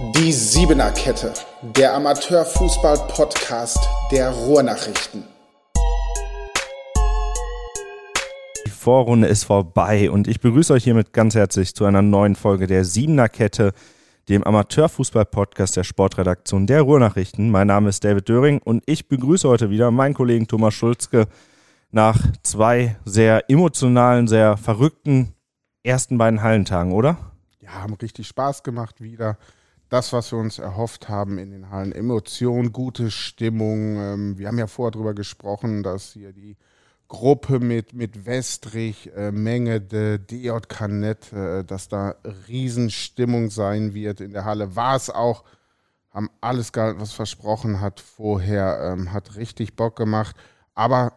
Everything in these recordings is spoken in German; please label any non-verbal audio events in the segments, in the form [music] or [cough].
Die Siebener Kette, der Amateurfußball-Podcast der Ruhrnachrichten. Die Vorrunde ist vorbei und ich begrüße euch hiermit ganz herzlich zu einer neuen Folge der Siebener Kette, dem Amateurfußball-Podcast der Sportredaktion der Ruhrnachrichten. Mein Name ist David Döring und ich begrüße heute wieder meinen Kollegen Thomas Schulzke nach zwei sehr emotionalen, sehr verrückten ersten beiden Hallentagen, oder? Ja, haben richtig Spaß gemacht wieder. Das, was wir uns erhofft haben in den Hallen. Emotion, gute Stimmung. Ähm, wir haben ja vorher darüber gesprochen, dass hier die Gruppe mit, mit Westrich, äh, Mengede, DJK Net, äh, dass da Riesenstimmung sein wird in der Halle. War es auch. Haben alles gehalten, was versprochen hat vorher. Ähm, hat richtig Bock gemacht. Aber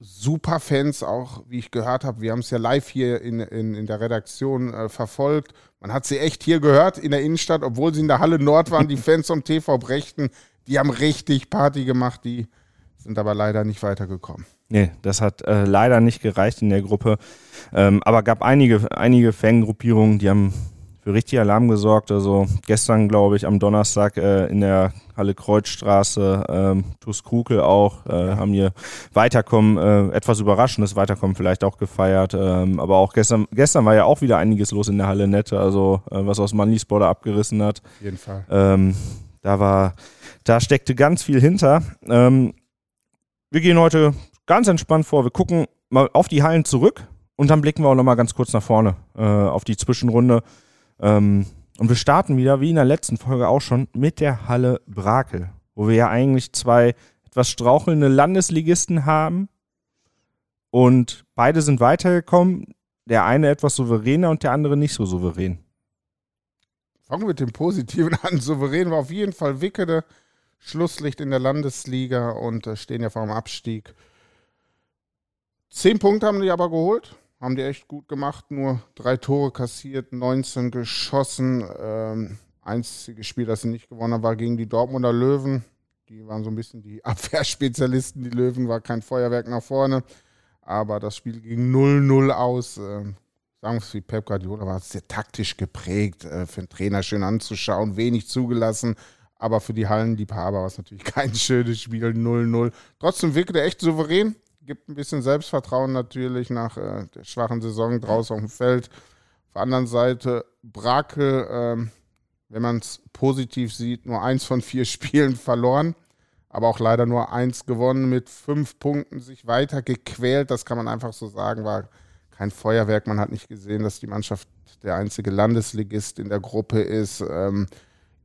super Fans auch, wie ich gehört habe. Wir haben es ja live hier in, in, in der Redaktion äh, verfolgt. Man hat sie echt hier gehört in der Innenstadt, obwohl sie in der Halle Nord waren. Die Fans vom TV Brechten, die haben richtig Party gemacht. Die sind aber leider nicht weitergekommen. Nee, das hat äh, leider nicht gereicht in der Gruppe. Ähm, aber gab einige, einige Fangruppierungen, die haben für richtig Alarm gesorgt. Also gestern, glaube ich, am Donnerstag äh, in der Halle Kreuzstraße, ähm, TuS Krukel auch, äh, haben hier Weiterkommen, äh, etwas überraschendes Weiterkommen vielleicht auch gefeiert. Ähm, aber auch gestern, gestern war ja auch wieder einiges los in der Halle Nette, also äh, was aus Manlispor da abgerissen hat. Auf jeden Fall. Ähm, da war, da steckte ganz viel hinter. Ähm, wir gehen heute ganz entspannt vor. Wir gucken mal auf die Hallen zurück und dann blicken wir auch nochmal ganz kurz nach vorne äh, auf die Zwischenrunde. Ähm, und wir starten wieder, wie in der letzten Folge auch schon, mit der Halle Brakel, wo wir ja eigentlich zwei etwas strauchelnde Landesligisten haben. Und beide sind weitergekommen. Der eine etwas souveräner und der andere nicht so souverän. Fangen wir mit dem Positiven [laughs] an. Souverän war auf jeden Fall Wickede. Schlusslicht in der Landesliga und äh, stehen ja vor dem Abstieg. Zehn Punkte haben die aber geholt haben die echt gut gemacht. Nur drei Tore kassiert, 19 geschossen. Ähm, einziges Spiel, das sie nicht gewonnen haben, war gegen die Dortmunder Löwen. Die waren so ein bisschen die [laughs] Abwehrspezialisten. Die Löwen war kein Feuerwerk nach vorne. Aber das Spiel ging 0-0 aus. Ähm, sagen wir es wie Pep Guardiola, war sehr taktisch geprägt. Äh, für den Trainer schön anzuschauen, wenig zugelassen. Aber für die Hallenliebhaber war es natürlich [laughs] kein schönes Spiel, 0-0. Trotzdem wirkte er echt souverän gibt ein bisschen Selbstvertrauen natürlich nach äh, der schwachen Saison draußen auf dem Feld. Auf der anderen Seite Brakel, ähm, wenn man es positiv sieht, nur eins von vier [laughs] Spielen verloren, aber auch leider nur eins gewonnen, mit fünf Punkten sich weiter gequält. Das kann man einfach so sagen, war kein Feuerwerk. Man hat nicht gesehen, dass die Mannschaft der einzige Landesligist in der Gruppe ist. Ähm,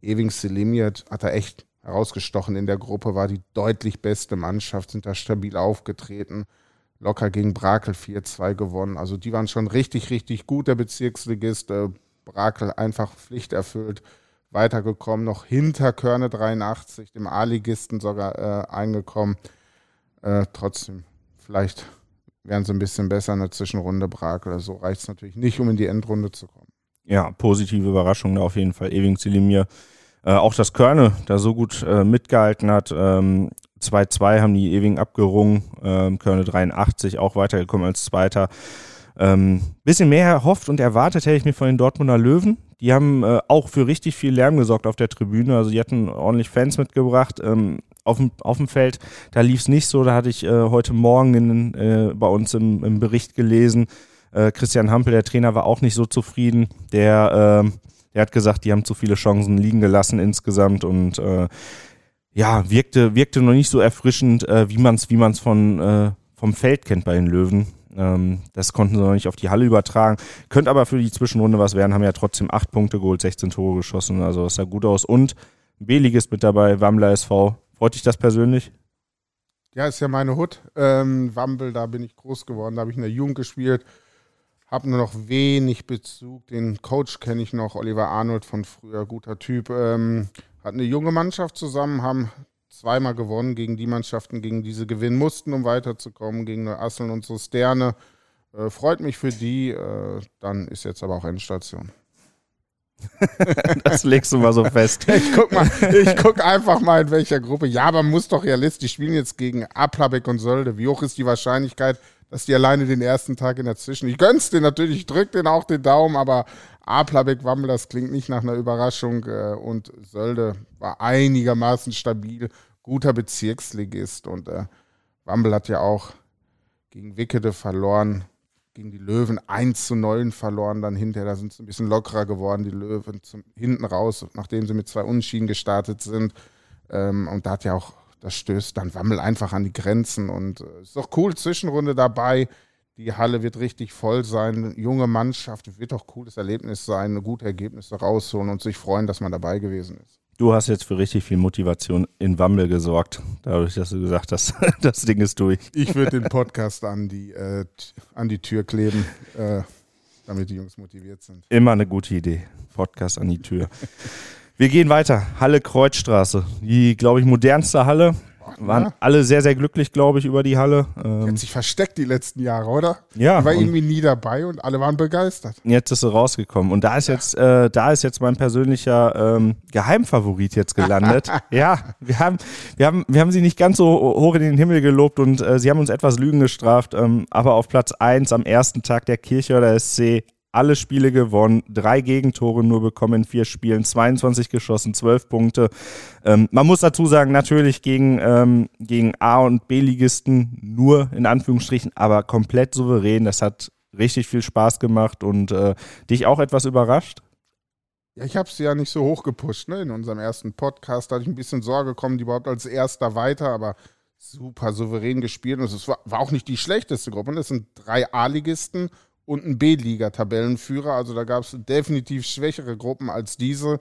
Ewing Selimiert hat er echt herausgestochen in der Gruppe, war die deutlich beste Mannschaft, sind da stabil aufgetreten. Locker gegen Brakel 4-2 gewonnen. Also die waren schon richtig, richtig gut, der Bezirksligist. Äh, Brakel einfach Pflicht erfüllt, weitergekommen, noch hinter Körne 83, dem A-Ligisten sogar äh, eingekommen. Äh, trotzdem, vielleicht wären sie ein bisschen besser in der Zwischenrunde Brakel. So reicht es natürlich nicht, um in die Endrunde zu kommen. Ja, positive Überraschung auf jeden Fall. Ewing Zilimir äh, auch dass Körne da so gut äh, mitgehalten hat. 2-2 ähm, haben die Ewing abgerungen. Ähm, Körne 83 auch weitergekommen als Zweiter. Ähm, bisschen mehr erhofft und erwartet hätte ich mir von den Dortmunder Löwen. Die haben äh, auch für richtig viel Lärm gesorgt auf der Tribüne. Also die hatten ordentlich Fans mitgebracht. Ähm, auf, dem, auf dem Feld, da lief es nicht so. Da hatte ich äh, heute Morgen in, äh, bei uns im, im Bericht gelesen. Äh, Christian Hampel, der Trainer, war auch nicht so zufrieden. Der ähm, er hat gesagt, die haben zu viele Chancen liegen gelassen insgesamt und äh, ja, wirkte, wirkte noch nicht so erfrischend, äh, wie man es wie man's äh, vom Feld kennt bei den Löwen. Ähm, das konnten sie noch nicht auf die Halle übertragen. Könnte aber für die Zwischenrunde was werden, haben ja trotzdem acht Punkte geholt, 16 Tore geschossen, also das sah gut aus. Und B-Lig ist mit dabei, Wambler SV. Freut dich das persönlich? Ja, ist ja meine Hut. Ähm, Wambel, da bin ich groß geworden, da habe ich in der Jugend gespielt habe nur noch wenig Bezug. Den Coach kenne ich noch, Oliver Arnold von früher, guter Typ. Ähm, hat eine junge Mannschaft zusammen, haben zweimal gewonnen gegen die Mannschaften, gegen die sie gewinnen mussten, um weiterzukommen, gegen Neuasseln und so Sterne. Äh, freut mich für die. Äh, dann ist jetzt aber auch Endstation. [laughs] das legst du mal so fest. [laughs] ich guck mal, ich guck einfach mal in welcher Gruppe. Ja, aber man muss doch realistisch spielen jetzt gegen Aplabeck und Sölde. Wie hoch ist die Wahrscheinlichkeit, dass die alleine den ersten Tag in der Zwischen. Ich gönn's dir natürlich, ich drück den auch den Daumen, aber Aplabeck-Wammel, das klingt nicht nach einer Überraschung. Äh, und Sölde war einigermaßen stabil, guter Bezirksligist. Und äh, Wammel hat ja auch gegen Wickede verloren, gegen die Löwen 1 zu 9 verloren. Dann hinterher, da sind sie ein bisschen lockerer geworden, die Löwen zum, hinten raus, nachdem sie mit zwei Unschienen gestartet sind. Ähm, und da hat ja auch, das stößt dann Wammel einfach an die Grenzen. Und äh, ist doch cool, Zwischenrunde dabei. Die Halle wird richtig voll sein. Junge Mannschaft, wird doch ein cooles Erlebnis sein, gute Ergebnisse rausholen und sich freuen, dass man dabei gewesen ist. Du hast jetzt für richtig viel Motivation in Wammel gesorgt, dadurch, dass du gesagt hast, [laughs] das Ding ist durch. Ich würde den Podcast an die, äh, an die Tür kleben, äh, damit die Jungs motiviert sind. Immer eine gute Idee. Podcast an die Tür. [laughs] Wir gehen weiter. Halle Kreuzstraße. Die, glaube ich, modernste Halle waren ja. alle sehr, sehr glücklich, glaube ich, über die Halle. Ähm, die hat sich versteckt die letzten Jahre, oder? Ja. Die war irgendwie nie dabei und alle waren begeistert. Jetzt ist sie rausgekommen. Und da ist jetzt, äh, da ist jetzt mein persönlicher ähm, Geheimfavorit jetzt gelandet. [laughs] ja, wir haben, wir, haben, wir haben sie nicht ganz so hoch in den Himmel gelobt und äh, sie haben uns etwas Lügen gestraft. Ähm, aber auf Platz 1 am ersten Tag der Kirche oder SC alle Spiele gewonnen, drei Gegentore nur bekommen in vier Spielen, 22 geschossen, 12 Punkte. Ähm, man muss dazu sagen, natürlich gegen, ähm, gegen A- und B-Ligisten nur in Anführungsstrichen, aber komplett souverän. Das hat richtig viel Spaß gemacht und äh, dich auch etwas überrascht? Ja, ich habe es ja nicht so hoch gepusht. Ne? In unserem ersten Podcast hatte ich ein bisschen Sorge, kommen die überhaupt als Erster weiter, aber super souverän gespielt. Und es war, war auch nicht die schlechteste Gruppe. Das sind drei A-Ligisten und ein B-Liga-Tabellenführer. Also da gab es definitiv schwächere Gruppen als diese.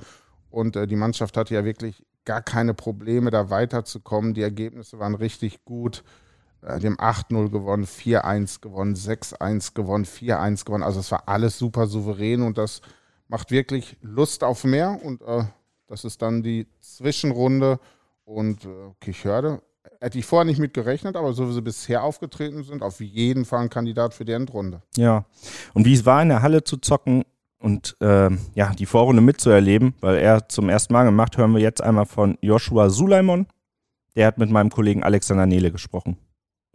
Und äh, die Mannschaft hatte ja wirklich gar keine Probleme, da weiterzukommen. Die Ergebnisse waren richtig gut. Äh, haben 8-0 gewonnen, 4-1 gewonnen, 6-1 gewonnen, 4-1 gewonnen. Also es war alles super souverän und das macht wirklich Lust auf mehr. Und äh, das ist dann die Zwischenrunde. Und äh, Kichörde hätte ich vorher nicht mit gerechnet, aber so wie sie bisher aufgetreten sind, auf jeden Fall ein Kandidat für die Endrunde. Ja. Und wie es war, in der Halle zu zocken und äh, ja, die Vorrunde mitzuerleben, weil er zum ersten Mal gemacht, hören wir jetzt einmal von Joshua Sulaimon. Der hat mit meinem Kollegen Alexander Nele gesprochen.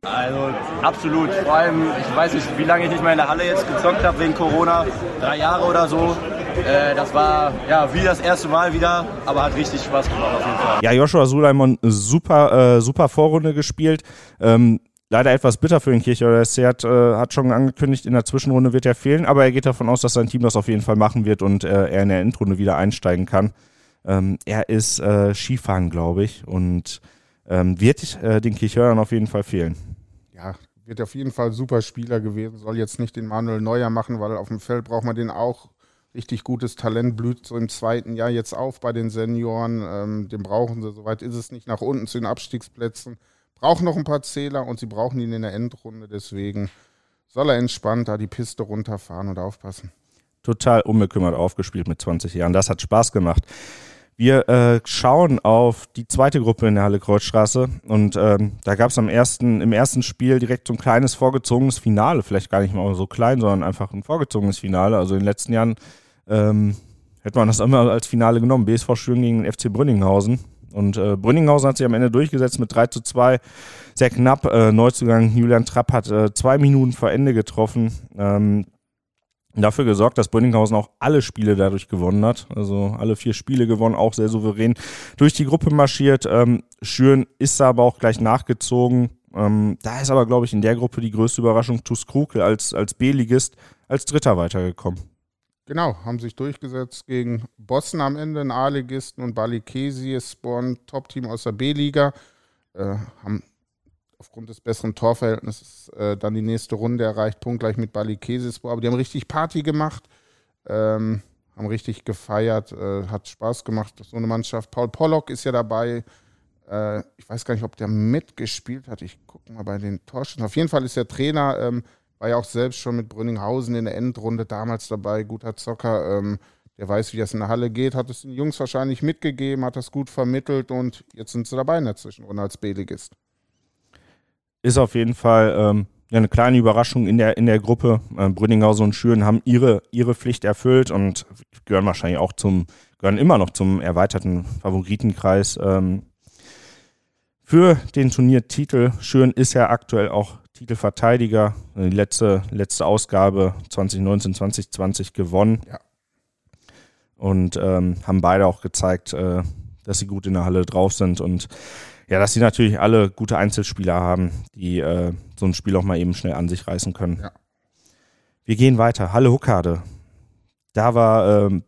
Also absolut. Vor allem, ich weiß nicht, wie lange ich nicht mehr in der Halle jetzt gezockt habe wegen Corona. Drei Jahre oder so. Äh, das war ja wie das erste Mal wieder, aber hat richtig Spaß gemacht auf jeden Fall. Ja, Joshua Sulaimon, super, äh, super Vorrunde gespielt. Ähm, leider etwas bitter für den Kircher. Er hat, äh, hat schon angekündigt, in der Zwischenrunde wird er fehlen, aber er geht davon aus, dass sein Team das auf jeden Fall machen wird und äh, er in der Endrunde wieder einsteigen kann. Ähm, er ist äh, Skifahren, glaube ich, und ähm, wird äh, den Kirchhörern auf jeden Fall fehlen. Ja, wird auf jeden Fall super Spieler gewesen. Soll jetzt nicht den Manuel Neuer machen, weil auf dem Feld braucht man den auch richtig gutes Talent, blüht so im zweiten Jahr jetzt auf bei den Senioren. Ähm, den brauchen sie, soweit ist es nicht, nach unten zu den Abstiegsplätzen. Brauchen noch ein paar Zähler und sie brauchen ihn in der Endrunde, deswegen soll er entspannt da die Piste runterfahren und aufpassen. Total unbekümmert aufgespielt mit 20 Jahren. Das hat Spaß gemacht. Wir äh, schauen auf die zweite Gruppe in der Halle Kreuzstraße und ähm, da gab es ersten, im ersten Spiel direkt so ein kleines vorgezogenes Finale, vielleicht gar nicht mal so klein, sondern einfach ein vorgezogenes Finale. Also in den letzten Jahren ähm, hätte man das immer als Finale genommen. BSV Schüren gegen den FC Brünninghausen. Und äh, Brünninghausen hat sich am Ende durchgesetzt mit 3 zu 2. Sehr knapp. Äh, Neuzugang Julian Trapp hat äh, zwei Minuten vor Ende getroffen. Ähm, dafür gesorgt, dass Brünninghausen auch alle Spiele dadurch gewonnen hat. Also alle vier Spiele gewonnen, auch sehr souverän durch die Gruppe marschiert. Ähm, Schüren ist aber auch gleich nachgezogen. Ähm, da ist aber, glaube ich, in der Gruppe die größte Überraschung TuS Krukel als, als B-Ligist als Dritter weitergekommen. Genau, haben sich durchgesetzt gegen Bossen am Ende, ein A-Ligisten und Balikesi, Spawn, Top-Team aus der B-Liga. Äh, haben aufgrund des besseren Torverhältnisses äh, dann die nächste Runde erreicht, punktgleich mit Balikesispor. Aber die haben richtig Party gemacht, ähm, haben richtig gefeiert, äh, hat Spaß gemacht. So eine Mannschaft. Paul Pollock ist ja dabei. Äh, ich weiß gar nicht, ob der mitgespielt hat. Ich gucke mal bei den Torschüssen. Auf jeden Fall ist der Trainer. Ähm, war ja auch selbst schon mit Brünninghausen in der Endrunde damals dabei, guter Zocker. Ähm, der weiß, wie das in der Halle geht, hat es den Jungs wahrscheinlich mitgegeben, hat das gut vermittelt und jetzt sind sie dabei in der Zwischenrunde als B-Ligist. Ist auf jeden Fall ähm, ja, eine kleine Überraschung in der, in der Gruppe. Äh, Brünninghausen und Schüren haben ihre, ihre Pflicht erfüllt und gehören wahrscheinlich auch zum, gehören immer noch zum erweiterten Favoritenkreis. Ähm, für den Turniertitel. Schüren ist ja aktuell auch Titelverteidiger. Die letzte, letzte Ausgabe 2019, 2020 gewonnen. Ja. und ähm, haben beide auch gezeigt, äh, dass sie gut in der Halle drauf sind und ja, dass sie natürlich alle gute Einzelspieler haben, die äh, so ein Spiel auch mal eben schnell an sich reißen können. Ja. Wir gehen weiter. Halle Huckade. Da war, ähm,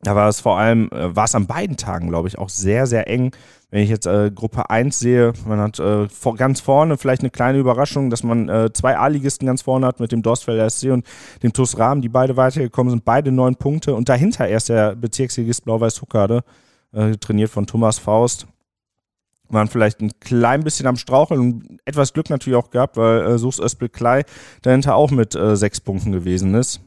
da war es vor allem, äh, war es an beiden Tagen, glaube ich, auch sehr, sehr eng. Wenn ich jetzt äh, Gruppe 1 sehe, man hat äh, vor, ganz vorne vielleicht eine kleine Überraschung, dass man äh, zwei A-Ligisten ganz vorne hat mit dem Dorstfelder SC und dem TuS Rahmen, die beide weitergekommen sind, beide neun Punkte. Und dahinter erst der Bezirksligist Blau-Weiß Huckade, äh, trainiert von Thomas Faust waren vielleicht ein klein bisschen am Straucheln und etwas Glück natürlich auch gehabt, weil äh, Sus Öspel Klei dahinter auch mit äh, sechs Punkten gewesen ist.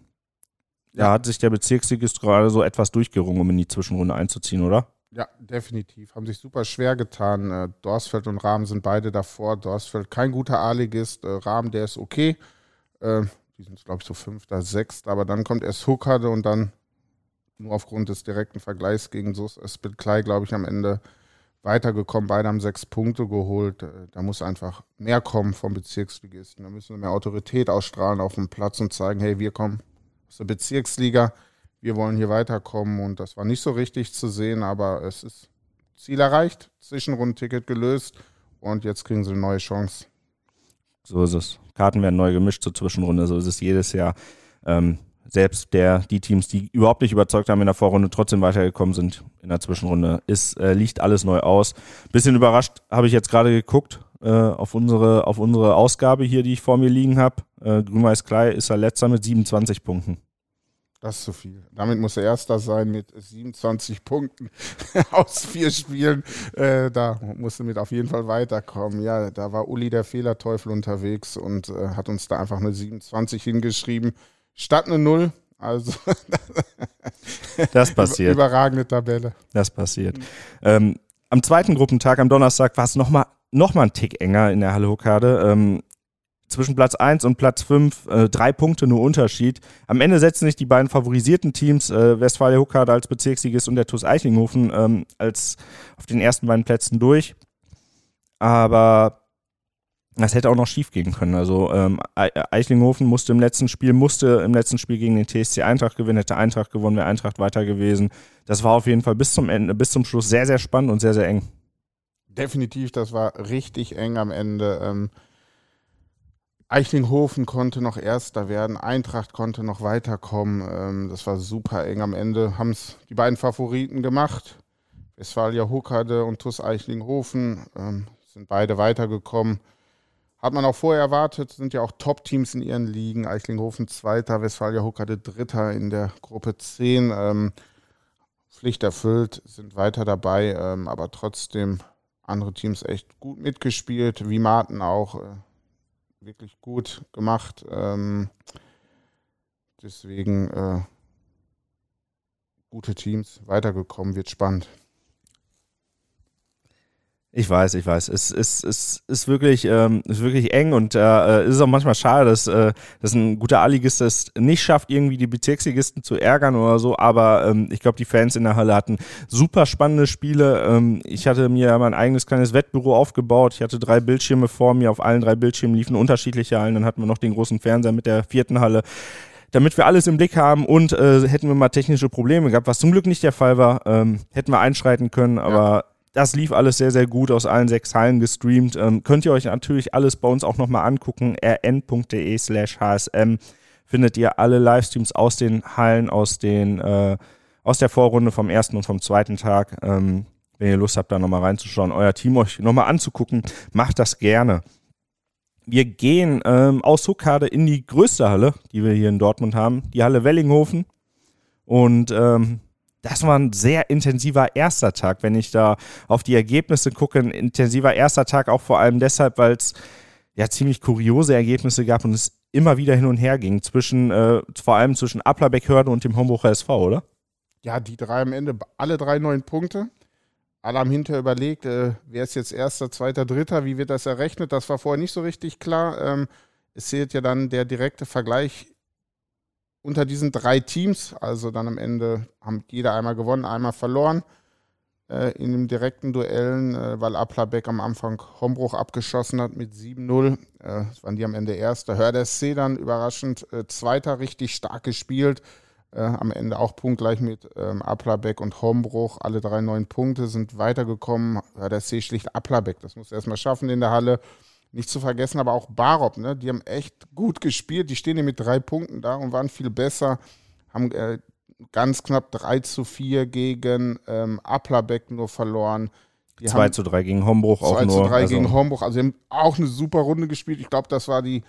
Da hat sich der Bezirksligist gerade so etwas durchgerungen, um in die Zwischenrunde einzuziehen, oder? Ja, definitiv. Haben sich super schwer getan. Äh, Dorsfeld und Rahmen sind beide davor. Dorsfeld kein guter A-Ligist. Äh, Rahmen, der ist okay. Äh, die sind, glaube ich, so fünfter, sechster. Aber dann kommt erst Huckade und dann nur aufgrund des direkten Vergleichs gegen Sus Öspel Klei, glaube ich, am Ende weitergekommen. Beide haben sechs Punkte geholt. Äh, da muss einfach mehr kommen vom Bezirksligisten. Da müssen wir mehr Autorität ausstrahlen auf dem Platz und zeigen, hey, wir kommen aus der Bezirksliga, wir wollen hier weiterkommen. Und das war nicht so richtig zu sehen, aber es ist Ziel erreicht, Zwischenrundenticket gelöst und jetzt kriegen sie eine neue Chance. So ist es. Karten werden neu gemischt zur Zwischenrunde, so ist es jedes Jahr. Ähm, selbst der, die Teams, die überhaupt nicht überzeugt haben in der Vorrunde, trotzdem weitergekommen sind in der Zwischenrunde, ist, äh, liegt alles neu aus. Bisschen überrascht habe ich jetzt gerade geguckt äh, auf, unsere, auf unsere Ausgabe hier, die ich vor mir liegen habe. Äh, Grün-Weiß Klei ist er letzter mit 27 Punkten. Das ist zu viel. Damit muss er Erster sein mit 27 Punkten [laughs] aus vier Spielen. Äh, da musste mit auf jeden Fall weiterkommen. Ja, da war Uli der Fehlerteufel unterwegs und äh, hat uns da einfach eine 27 hingeschrieben statt eine Null. Also [laughs] das passiert. Überragende Tabelle. Das passiert. Ähm, am zweiten Gruppentag, am Donnerstag, war es nochmal noch mal ein Tick enger in der Halle Hokkade. Ähm, zwischen Platz 1 und Platz 5 äh, drei Punkte nur Unterschied. Am Ende setzen sich die beiden favorisierten Teams, äh, Westfalia Huckade als Bezirksligist und der TuS Eichlinghofen, ähm, als auf den ersten beiden Plätzen durch. Aber das hätte auch noch schief gehen können. Also ähm, Eichlinghofen musste im letzten Spiel, musste im letzten Spiel gegen den TSC Eintracht gewinnen, hätte Eintracht gewonnen, wäre Eintracht weiter gewesen. Das war auf jeden Fall bis zum Ende, bis zum Schluss sehr, sehr spannend und sehr, sehr eng. Definitiv, das war richtig eng am Ende. Ähm, Eichlinghofen konnte noch Erster werden, Eintracht konnte noch weiterkommen. Ähm, das war super eng am Ende. Haben es die beiden Favoriten gemacht. Westfalia Huckade und TuS Eichlinghofen ähm, sind beide weitergekommen. Hat man auch vorher erwartet, sind ja auch Top-Teams in ihren Ligen. Eichlinghofen Zweiter, Westfalia Huckade Dritter in der Gruppe 10. Ähm, Pflicht erfüllt, sind weiter dabei, ähm, aber trotzdem andere Teams echt gut mitgespielt, wie Martin auch äh, wirklich gut gemacht. Ähm, deswegen äh, gute Teams, weitergekommen, wird spannend. Ich weiß, ich weiß. Es ist, es ist, wirklich, ähm, ist wirklich eng und äh, es ist auch manchmal schade, dass, äh, dass ein guter A-Ligist es nicht schafft, irgendwie die Bezirksligisten zu ärgern oder so. Aber ähm, ich glaube, die Fans in der Halle hatten super spannende Spiele. Ähm, ich hatte mir mein eigenes kleines Wettbüro aufgebaut. Ich hatte drei Bildschirme vor mir. Auf allen drei Bildschirmen liefen unterschiedliche Hallen. Dann hatten wir noch den großen Fernseher mit der vierten Halle damit wir alles im Blick haben und äh, hätten wir mal technische Probleme gehabt, was zum Glück nicht der Fall war, ähm, hätten wir einschreiten können, aber. Das lief alles sehr, sehr gut aus allen sechs Hallen gestreamt. Ähm, könnt ihr euch natürlich alles bei uns auch nochmal angucken. rn.de slash hsm findet ihr alle Livestreams aus den Hallen, aus, den, äh, aus der Vorrunde vom ersten und vom zweiten Tag. Ähm, wenn ihr Lust habt, da nochmal reinzuschauen, euer Team euch nochmal anzugucken, macht das gerne. Wir gehen ähm, aus Huckade in die größte Halle, die wir hier in Dortmund haben, die Halle Wellinghofen. Und ähm, das war ein sehr intensiver erster Tag, wenn ich da auf die Ergebnisse gucke. Ein intensiver erster Tag auch vor allem deshalb, weil es ja ziemlich kuriose Ergebnisse gab und es immer wieder hin und her ging zwischen, äh, vor allem zwischen Applerbeck-Hörde und dem Homburger SV, oder? Ja, die drei am Ende, alle drei neun Punkte. Alle haben hinterher überlegt, äh, wer ist jetzt erster, zweiter, dritter, wie wird das errechnet? Das war vorher nicht so richtig klar. Ähm, es zählt ja dann der direkte Vergleich unter diesen drei Teams, also dann am Ende haben jeder einmal gewonnen, einmal verloren äh, in den direkten Duellen, äh, weil Aplabeck am Anfang Hombruch abgeschossen hat mit 7-0. Äh, waren die am Ende Erster. Hörder SC dann überraschend äh, Zweiter, richtig stark gespielt. Äh, am Ende auch punktgleich mit ähm, Aplabeck und Hombruch. Alle drei neun Punkte sind weitergekommen. Ja, der C schlicht Aplabeck. Das muss er erstmal schaffen in der Halle. Nicht zu vergessen, aber auch Barop, ne? Die haben echt gut gespielt. Die stehen hier mit drei Punkten da und waren viel besser. Haben äh, ganz knapp 3 zu 4 gegen ähm, Aplabeck nur verloren. Die 2 zu 3 gegen Hombruch auch nur. 2 zu 3 also gegen Hombruch. Also, sie haben auch eine super Runde gespielt. Ich glaube, das war die,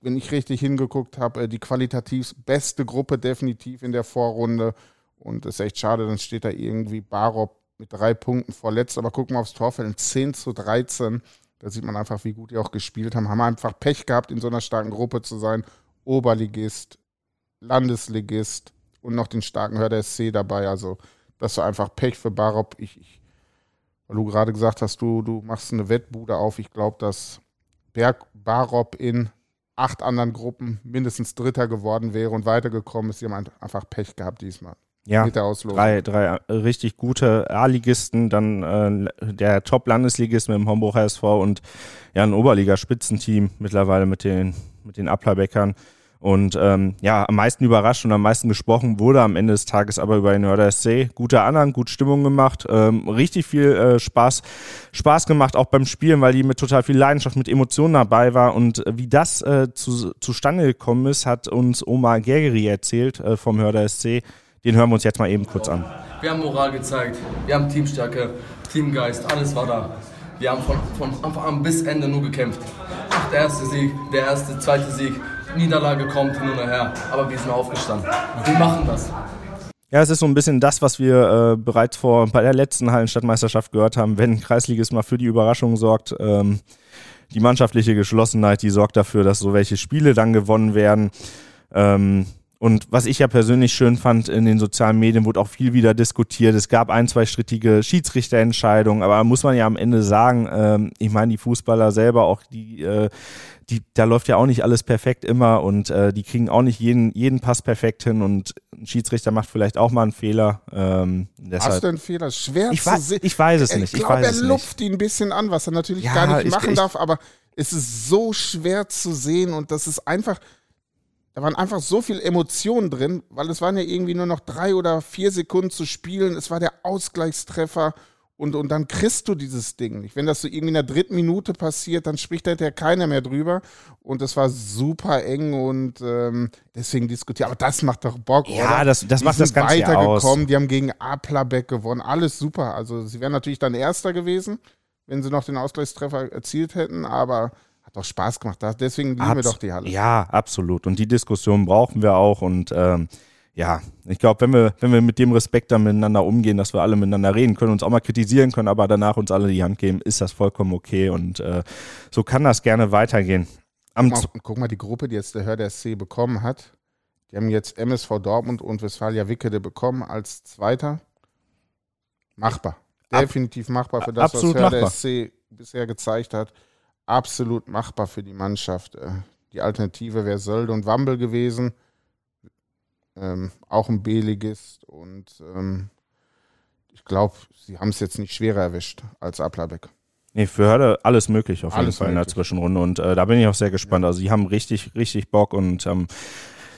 wenn ich richtig hingeguckt habe, äh, die qualitativ beste Gruppe definitiv in der Vorrunde. Und es ist echt schade, dann steht da irgendwie Barop mit drei Punkten vorletzt. Aber gucken wir aufs Torfeld, 10 zu 13. Da sieht man einfach, wie gut die auch gespielt haben. Haben einfach Pech gehabt, in so einer starken Gruppe zu sein. Oberligist, Landesligist und noch den starken Hörder SC dabei. Also, das war einfach Pech für Barop. Ich, ich, weil du gerade gesagt hast, du, du machst eine Wettbude auf. Ich glaube, dass Berg Barop in acht anderen Gruppen mindestens Dritter geworden wäre und weitergekommen ist. Sie haben einfach Pech gehabt diesmal ja, drei, drei richtig gute A-Ligisten, dann äh, der Top-Landesligist mit dem Homburg HSV und ja, ein Oberliga-Spitzenteam mittlerweile mit den, mit den Applerbeckern. Und ähm, ja, am meisten überrascht und am meisten gesprochen wurde am Ende des Tages aber über den Nörder SC. Guter Anhang, gut Stimmung gemacht, ähm, richtig viel äh, Spaß, Spaß gemacht, auch beim Spielen, weil die mit total viel Leidenschaft, mit Emotionen dabei war. Und wie das äh, zu, zustande gekommen ist, hat uns Omar Gergeri erzählt äh, vom Hörder SC. Den hören wir uns jetzt mal eben kurz an. Wir haben Moral gezeigt, wir haben Teamstärke, Teamgeist, alles war da. Wir haben von, von Anfang an bis Ende nur gekämpft. Ach, der erste Sieg, der erste, zweite Sieg, Niederlage kommt hin und her, aber wir sind aufgestanden. Wir machen das. Ja, es ist so ein bisschen das, was wir äh, bereits vor bei der letzten Hallenstadtmeisterschaft gehört haben. Wenn Kreisliges mal für die Überraschung sorgt, ähm, die mannschaftliche Geschlossenheit, die sorgt dafür, dass so welche Spiele dann gewonnen werden. Ähm, und was ich ja persönlich schön fand, in den sozialen Medien wurde auch viel wieder diskutiert. Es gab ein, zwei strittige Schiedsrichterentscheidungen, aber muss man ja am Ende sagen, ähm, ich meine, die Fußballer selber, auch die, äh, die, da läuft ja auch nicht alles perfekt immer und äh, die kriegen auch nicht jeden, jeden Pass perfekt hin und ein Schiedsrichter macht vielleicht auch mal einen Fehler. Ähm, deshalb, Hast du einen Fehler? Schwer ich zu sehen. Ich weiß es nicht. Ich, ich glaube, er lupft ihn ein bisschen an, was er natürlich ja, gar nicht machen ich, darf, aber es ist so schwer zu sehen und das ist einfach da waren einfach so viel Emotionen drin, weil es waren ja irgendwie nur noch drei oder vier Sekunden zu spielen. Es war der Ausgleichstreffer und, und dann kriegst du dieses Ding nicht. Wenn das so irgendwie in der dritten Minute passiert, dann spricht da keiner mehr drüber. Und es war super eng und ähm, deswegen diskutiert. Aber das macht doch Bock, ja, oder? das, das macht das Ganze weitergekommen. Aus. Die haben gegen Aplabeck gewonnen. Alles super. Also sie wären natürlich dann Erster gewesen, wenn sie noch den Ausgleichstreffer erzielt hätten. Aber hat doch Spaß gemacht. Deswegen lieben Abs wir doch die Halle. Ja, absolut. Und die Diskussion brauchen wir auch. Und ähm, ja, ich glaube, wenn wir, wenn wir mit dem Respekt dann miteinander umgehen, dass wir alle miteinander reden können, uns auch mal kritisieren können, aber danach uns alle die Hand geben, ist das vollkommen okay. Und äh, so kann das gerne weitergehen. Am guck, mal, guck mal, die Gruppe, die jetzt der Hör der SC bekommen hat, die haben jetzt MSV Dortmund und Westfalia Wickede bekommen als Zweiter. Machbar. Definitiv machbar für das, was Hör der SC bisher gezeigt hat absolut machbar für die Mannschaft. Äh, die Alternative wäre Sölde und Wambel gewesen. Ähm, auch ein B-Ligist. Und ähm, ich glaube, sie haben es jetzt nicht schwerer erwischt als Aplabeck. Nee, für Hörde alles möglich auf alles jeden Fall möglich. in der Zwischenrunde. Und äh, da bin ich auch sehr gespannt. Ja. Also, sie haben richtig, richtig Bock und ähm,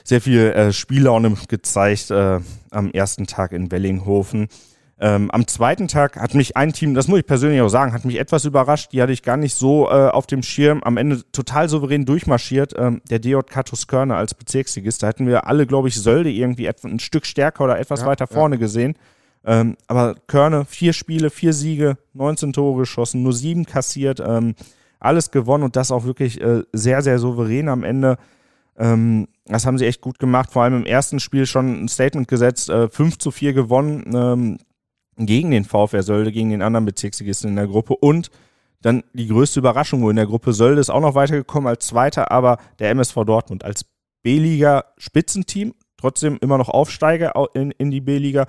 sehr viel äh, Spiellaune gezeigt äh, am ersten Tag in Wellinghofen. Ähm, am zweiten Tag hat mich ein Team, das muss ich persönlich auch sagen, hat mich etwas überrascht. Die hatte ich gar nicht so äh, auf dem Schirm. Am Ende total souverän durchmarschiert. Ähm, der DJK Tuskörner als Bezirksligist. Da hätten wir alle, glaube ich, Sölde irgendwie ein Stück stärker oder etwas ja, weiter vorne ja. gesehen. Ähm, aber Körne, vier Spiele, vier Siege, 19 Tore geschossen, nur sieben kassiert. Ähm, alles gewonnen und das auch wirklich äh, sehr, sehr souverän am Ende. Ähm, das haben sie echt gut gemacht. Vor allem im ersten Spiel schon ein Statement gesetzt, äh, 5 zu 4 gewonnen. Ähm, gegen den VfR Sölde, gegen den anderen Bezirksligisten in der Gruppe und dann die größte Überraschung in der Gruppe Sölde ist auch noch weitergekommen als Zweiter, aber der MSV Dortmund als B-Liga-Spitzenteam, trotzdem immer noch Aufsteiger in, in die B-Liga,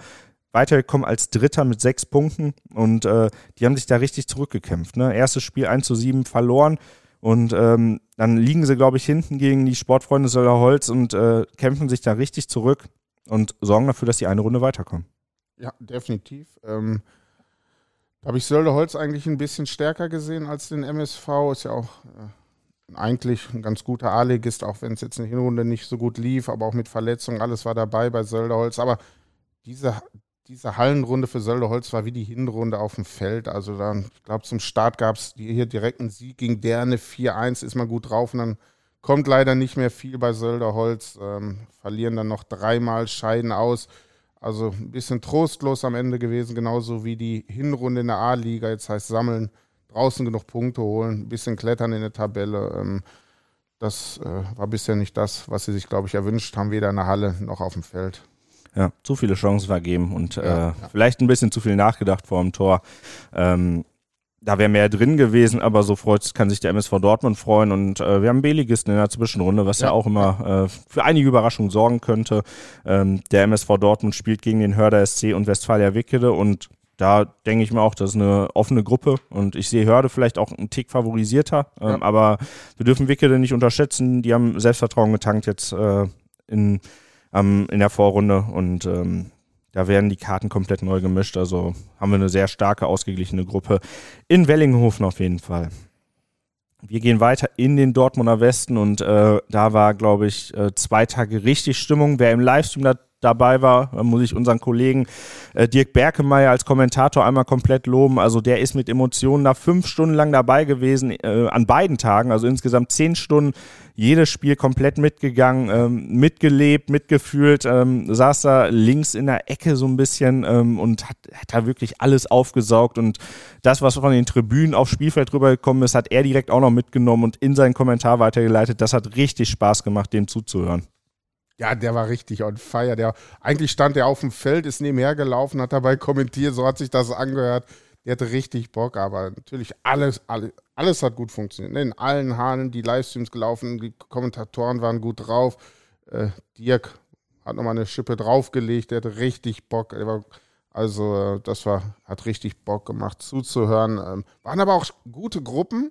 weitergekommen als Dritter mit sechs Punkten und äh, die haben sich da richtig zurückgekämpft. Ne? Erstes Spiel 1 zu 7 verloren und ähm, dann liegen sie, glaube ich, hinten gegen die Sportfreunde Sölderholz und äh, kämpfen sich da richtig zurück und sorgen dafür, dass die eine Runde weiterkommen. Ja, definitiv. Ähm, da habe ich Sölde Holz eigentlich ein bisschen stärker gesehen als den MSV. Ist ja auch äh, eigentlich ein ganz guter A-Ligist, auch wenn es jetzt in der Hinrunde nicht so gut lief, aber auch mit Verletzungen, alles war dabei bei Sölderholz. Aber diese, diese Hallenrunde für Sölderholz war wie die Hinrunde auf dem Feld. Also dann, ich glaube, zum Start gab es hier direkt einen Sieg gegen Derne 4-1, ist mal gut drauf und dann kommt leider nicht mehr viel bei Sölderholz. Ähm, verlieren dann noch dreimal, scheiden aus. Also ein bisschen trostlos am Ende gewesen, genauso wie die Hinrunde in der A-Liga. Jetzt heißt sammeln, draußen genug Punkte holen, ein bisschen klettern in der Tabelle. Ähm, das äh, war bisher nicht das, was sie sich, glaube ich, erwünscht haben, weder in der Halle noch auf dem Feld. Ja, zu viele Chancen vergeben und ja, äh, ja. vielleicht ein bisschen zu viel nachgedacht vor dem Tor. Ähm, da wäre mehr drin gewesen, aber so freut, kann sich der MSV Dortmund freuen. Und äh, wir haben B-Ligisten in der Zwischenrunde, was ja, ja auch immer äh, für einige Überraschungen sorgen könnte. Ähm, der MSV Dortmund spielt gegen den Hörder SC und Westfalia Wickede und da denke ich mir auch, das ist eine offene Gruppe und ich sehe Hörde vielleicht auch einen Tick favorisierter, ähm, ja. aber wir dürfen Wickede nicht unterschätzen. Die haben Selbstvertrauen getankt jetzt äh, in, ähm, in der Vorrunde und ähm, da werden die Karten komplett neu gemischt. Also haben wir eine sehr starke, ausgeglichene Gruppe. In Wellinghofen auf jeden Fall. Wir gehen weiter in den Dortmunder Westen und äh, da war, glaube ich, äh, zwei Tage richtig Stimmung. Wer im Livestream da dabei war, muss ich unseren Kollegen äh, Dirk Berkemeyer als Kommentator einmal komplett loben. Also der ist mit Emotionen da fünf Stunden lang dabei gewesen, äh, an beiden Tagen, also insgesamt zehn Stunden, jedes Spiel komplett mitgegangen, ähm, mitgelebt, mitgefühlt, ähm, saß da links in der Ecke so ein bisschen ähm, und hat, hat da wirklich alles aufgesaugt und das, was von den Tribünen aufs Spielfeld rübergekommen ist, hat er direkt auch noch mitgenommen und in seinen Kommentar weitergeleitet. Das hat richtig Spaß gemacht, dem zuzuhören. Ja, der war richtig on fire. Der, eigentlich stand er auf dem Feld, ist nebenher gelaufen, hat dabei kommentiert, so hat sich das angehört. Der hatte richtig Bock, aber natürlich alles, alles, alles hat gut funktioniert. Ne? In allen Hahnen die Livestreams gelaufen, die Kommentatoren waren gut drauf. Äh, Dirk hat nochmal eine Schippe draufgelegt, der hatte richtig Bock. Also, äh, das war, hat richtig Bock gemacht zuzuhören. Ähm, waren aber auch gute Gruppen.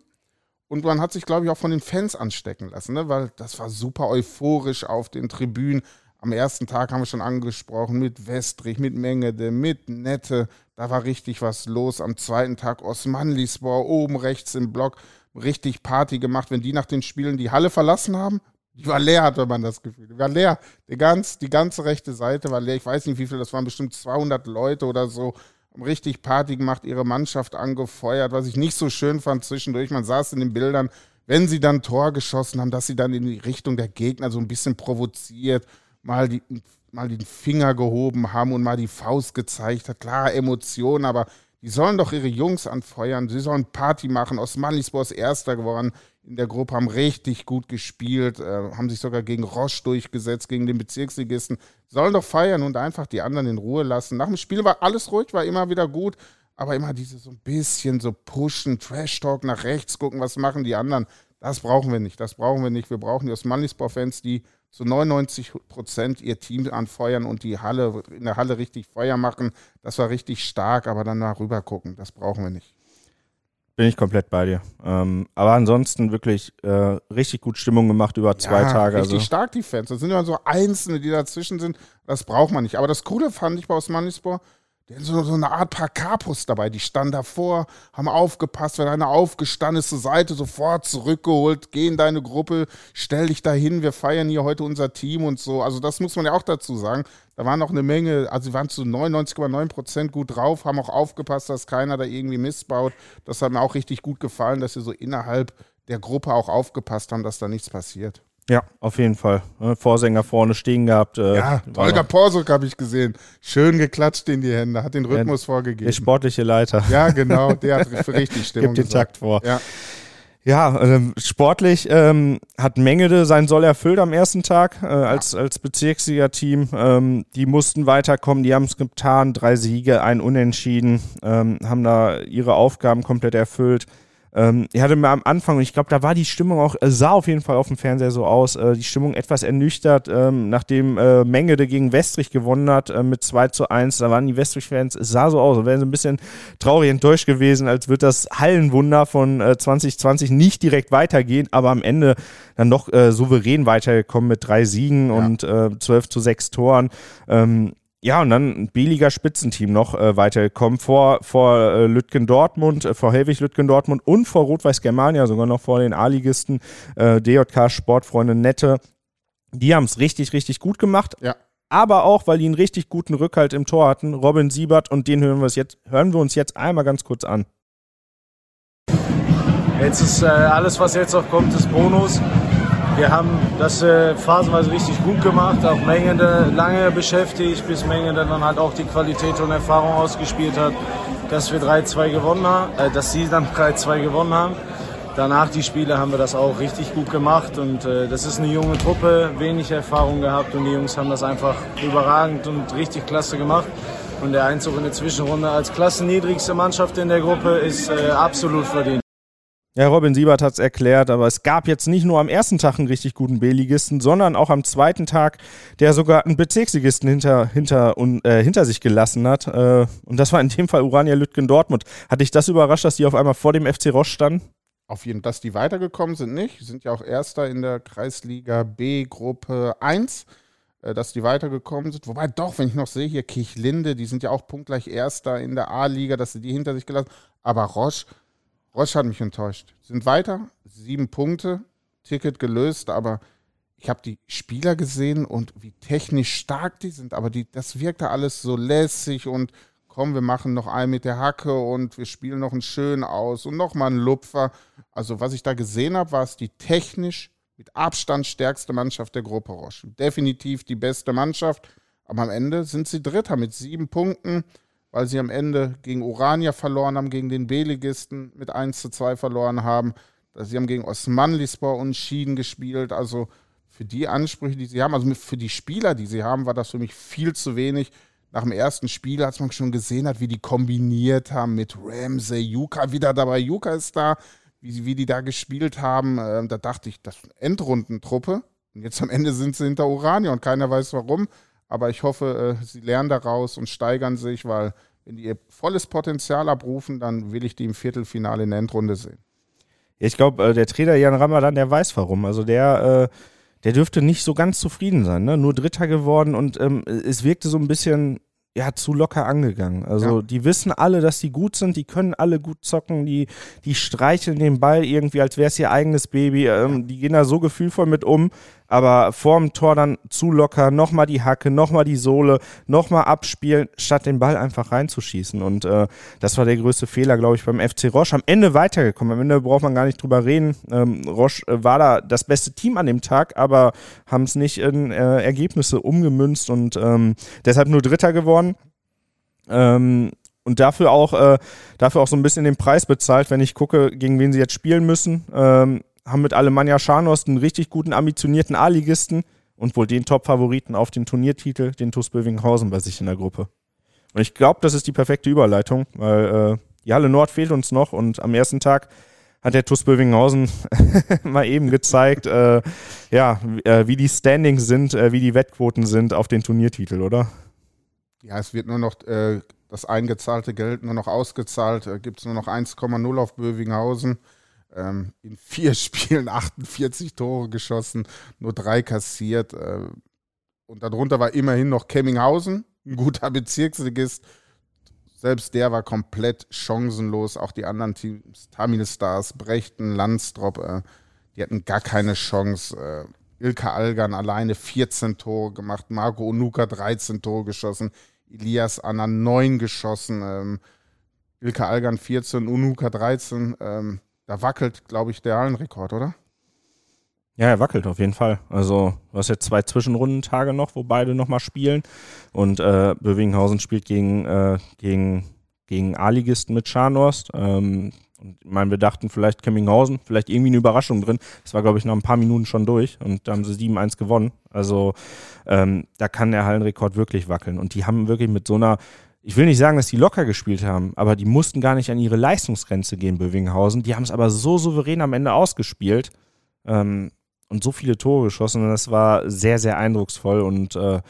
Und man hat sich, glaube ich, auch von den Fans anstecken lassen, ne? weil das war super euphorisch auf den Tribünen. Am ersten Tag haben wir schon angesprochen, mit Westrich, mit Mengede, mit Nette. Da war richtig was los. Am zweiten Tag Osmanlispor, oben rechts im Block, richtig Party gemacht. Wenn die nach den Spielen die Halle verlassen haben, die war leer, hatte man das Gefühl. Die war leer. Die, ganz, die ganze rechte Seite war leer. Ich weiß nicht, wie viel, das waren bestimmt 200 Leute oder so haben richtig Party gemacht, ihre Mannschaft angefeuert, was ich nicht so schön fand zwischendurch. Man saß in den Bildern, wenn sie dann Tor geschossen haben, dass sie dann in die Richtung der Gegner so ein bisschen provoziert, mal, die, mal den Finger gehoben haben und mal die Faust gezeigt hat. Klar, Emotionen, aber die sollen doch ihre Jungs anfeuern. Sie sollen Party machen. Osmanlispor ist Erster geworden in der Gruppe, haben richtig gut gespielt, äh, haben sich sogar gegen Roche durchgesetzt, gegen den Bezirksligisten. Sollen doch feiern und einfach die anderen in Ruhe lassen. Nach dem Spiel war alles ruhig, war immer wieder gut, aber immer diese so ein bisschen so pushen, Trash-Talk nach rechts gucken, was machen die anderen. Das brauchen wir nicht, das brauchen wir nicht. Wir brauchen die Osmanlispor-Fans, die zu 99 Prozent ihr Team anfeuern und die Halle in der Halle richtig Feuer machen. Das war richtig stark, aber dann darüber gucken, das brauchen wir nicht. Bin ich komplett bei dir. Ähm, aber ansonsten wirklich äh, richtig gut Stimmung gemacht über zwei ja, Tage. Richtig also. stark die Fans. Das sind immer so Einzelne, die dazwischen sind. Das braucht man nicht. Aber das Coole fand ich bei Osmanispor, die haben so, so eine Art Pakapus dabei. Die standen davor, haben aufgepasst, wenn einer aufgestanden ist zur Seite, sofort zurückgeholt, geh in deine Gruppe, stell dich dahin, wir feiern hier heute unser Team und so. Also das muss man ja auch dazu sagen. Da waren noch eine Menge, also sie waren zu 99,9 Prozent gut drauf, haben auch aufgepasst, dass keiner da irgendwie missbaut. Das hat mir auch richtig gut gefallen, dass sie so innerhalb der Gruppe auch aufgepasst haben, dass da nichts passiert. Ja, auf jeden Fall. Ne, Vorsänger vorne stehen gehabt. Äh, ja, Holger Porsuk habe ich gesehen. Schön geklatscht in die Hände, hat den Rhythmus der, vorgegeben. Der sportliche Leiter. Ja, genau, der hat [laughs] richtig Stimmung Gibt den Takt vor. Ja. Ja, ähm, sportlich ähm, hat Mengede sein Soll erfüllt am ersten Tag äh, als, als Bezirksliga-Team. Ähm, die mussten weiterkommen, die haben es getan. Drei Siege, ein Unentschieden, ähm, haben da ihre Aufgaben komplett erfüllt. Ähm, ich hatte mir am Anfang, und ich glaube, da war die Stimmung auch, äh, sah auf jeden Fall auf dem Fernseher so aus, äh, die Stimmung etwas ernüchtert, ähm, nachdem äh, Mengede gegen Westrich gewonnen hat äh, mit 2 zu 1. Da waren die Westrich-Fans, es sah so aus, wären sie ein bisschen traurig enttäuscht gewesen, als wird das Hallenwunder von äh, 2020 nicht direkt weitergehen, aber am Ende dann doch äh, souverän weitergekommen mit drei Siegen ja. und äh, 12 zu 6 Toren. Ähm, ja, und dann ein B-Liga Spitzenteam noch äh, weitergekommen vor, vor äh, Lütgen Dortmund, äh, vor Helwig Lütgen Dortmund und vor Rot-Weiß Germania, sogar noch vor den A-Ligisten äh, DJK Sportfreunde Nette. Die haben es richtig, richtig gut gemacht. Ja. Aber auch, weil die einen richtig guten Rückhalt im Tor hatten. Robin Siebert und den hören wir, jetzt, hören wir uns jetzt einmal ganz kurz an. Jetzt ist äh, alles, was jetzt noch kommt, ist Bonus. Wir haben das äh, phasenweise richtig gut gemacht, auch Mengende lange beschäftigt, bis Mengende dann halt auch die Qualität und Erfahrung ausgespielt hat, dass wir 3-2 gewonnen haben, äh, dass sie dann [laughs] 3-2 gewonnen haben. Danach die Spiele haben wir das auch richtig gut gemacht und äh, das ist eine junge Truppe, wenig Erfahrung gehabt und die Jungs haben das einfach überragend und richtig klasse gemacht. Und der Einzug in die Zwischenrunde als klassenniedrigste Mannschaft in der Gruppe ist äh, absolut verdient. Ja, Robin Siebert hat es erklärt, aber es gab jetzt nicht nur am ersten Tag einen richtig guten B-Ligisten, sondern auch am zweiten Tag, der sogar einen Bezirksligisten hinter, hinter, äh, hinter sich gelassen hat. Äh, und das war in dem Fall Urania Lütgen Dortmund. Hat dich das überrascht, dass die auf einmal vor dem FC Roche standen? Auf jeden Fall, dass die weitergekommen sind, nicht. Sind ja auch Erster in der Kreisliga B Gruppe 1, äh, dass die weitergekommen sind. Wobei doch, wenn ich noch sehe, hier Kirchlinde, die sind ja auch punktgleich Erster in der A-Liga, dass sie die hinter sich gelassen Aber Roche Roche hat mich enttäuscht. Sind weiter, sieben Punkte, Ticket gelöst, aber ich habe die Spieler gesehen und wie technisch stark die sind, aber die, das wirkte alles so lässig und komm, wir machen noch einen mit der Hacke und wir spielen noch einen schön aus und nochmal einen Lupfer. Also was ich da gesehen habe, war es die technisch mit Abstand stärkste Mannschaft der Gruppe Roche. Definitiv die beste Mannschaft, aber am Ende sind sie Dritter mit sieben Punkten weil sie am Ende gegen Orania verloren haben, gegen den B-Ligisten mit 1 zu 2 verloren haben. Sie haben gegen Osmanlispor unschieden gespielt. Also für die Ansprüche, die sie haben, also für die Spieler, die sie haben, war das für mich viel zu wenig. Nach dem ersten Spiel, als man schon gesehen hat, wie die kombiniert haben mit Ramsey, Yuka wieder dabei. Yuka ist da, wie, wie die da gespielt haben. Äh, da dachte ich, das ist eine Endrundentruppe. Und jetzt am Ende sind sie hinter Orania und keiner weiß warum. Aber ich hoffe, äh, sie lernen daraus und steigern sich, weil wenn die ihr volles Potenzial abrufen, dann will ich die im Viertelfinale in der Endrunde sehen. Ich glaube, äh, der Trainer Jan Ramadan, der weiß warum. Also der, äh, der dürfte nicht so ganz zufrieden sein. Ne? Nur Dritter geworden und ähm, es wirkte so ein bisschen ja, zu locker angegangen. Also ja. die wissen alle, dass die gut sind, die können alle gut zocken, die, die streicheln den Ball irgendwie, als wäre es ihr eigenes Baby. Ähm, die gehen da so gefühlvoll mit um aber vorm Tor dann zu locker, nochmal die Hacke, nochmal die Sohle, nochmal abspielen, statt den Ball einfach reinzuschießen. Und äh, das war der größte Fehler, glaube ich, beim FC Roche. Am Ende weitergekommen. Am Ende braucht man gar nicht drüber reden. Ähm, Roche äh, war da das beste Team an dem Tag, aber haben es nicht in äh, Ergebnisse umgemünzt und ähm, deshalb nur Dritter geworden. Ähm, und dafür auch, äh, dafür auch so ein bisschen den Preis bezahlt, wenn ich gucke, gegen wen sie jetzt spielen müssen. Ähm, haben mit Alemannia Scharnost einen richtig guten, ambitionierten A-Ligisten und wohl den Top-Favoriten auf den Turniertitel, den TuS Bövinghausen bei sich in der Gruppe. Und ich glaube, das ist die perfekte Überleitung, weil äh, die Halle Nord fehlt uns noch und am ersten Tag hat der TuS Bövinghausen [laughs] mal eben gezeigt, äh, ja, äh, wie die Standings sind, äh, wie die Wettquoten sind auf den Turniertitel, oder? Ja, es wird nur noch äh, das eingezahlte Geld nur noch ausgezahlt. Äh, Gibt es nur noch 1,0 auf Bövinghausen. Ähm, in vier [laughs] Spielen 48 Tore geschossen, nur drei kassiert. Äh, und darunter war immerhin noch Kemminghausen, ein guter Bezirksligist. Selbst der war komplett chancenlos. Auch die anderen Teams, Tamil Stars, Brechten, Landstrop, äh, die hatten gar keine Chance. Äh, Ilka Algan alleine 14 Tore gemacht, Marco Onuka 13 Tore geschossen, Elias Anna 9 geschossen, ähm, Ilka Algan 14, Unuka 13. Ähm, da wackelt, glaube ich, der Hallenrekord, oder? Ja, er wackelt auf jeden Fall. Also, du hast jetzt zwei Zwischenrundentage noch, wo beide nochmal spielen. Und äh, Bövinghausen spielt gegen, äh, gegen, gegen A-Ligisten mit Scharnhorst. Ähm, und ich meine, wir dachten vielleicht Kemminghausen, vielleicht irgendwie eine Überraschung drin. Das war, glaube ich, nach ein paar Minuten schon durch und da haben sie 7-1 gewonnen. Also ähm, da kann der Hallenrekord wirklich wackeln. Und die haben wirklich mit so einer ich will nicht sagen, dass die locker gespielt haben, aber die mussten gar nicht an ihre Leistungsgrenze gehen, Bövinghausen. Die haben es aber so souverän am Ende ausgespielt ähm, und so viele Tore geschossen. Und das war sehr, sehr eindrucksvoll und äh,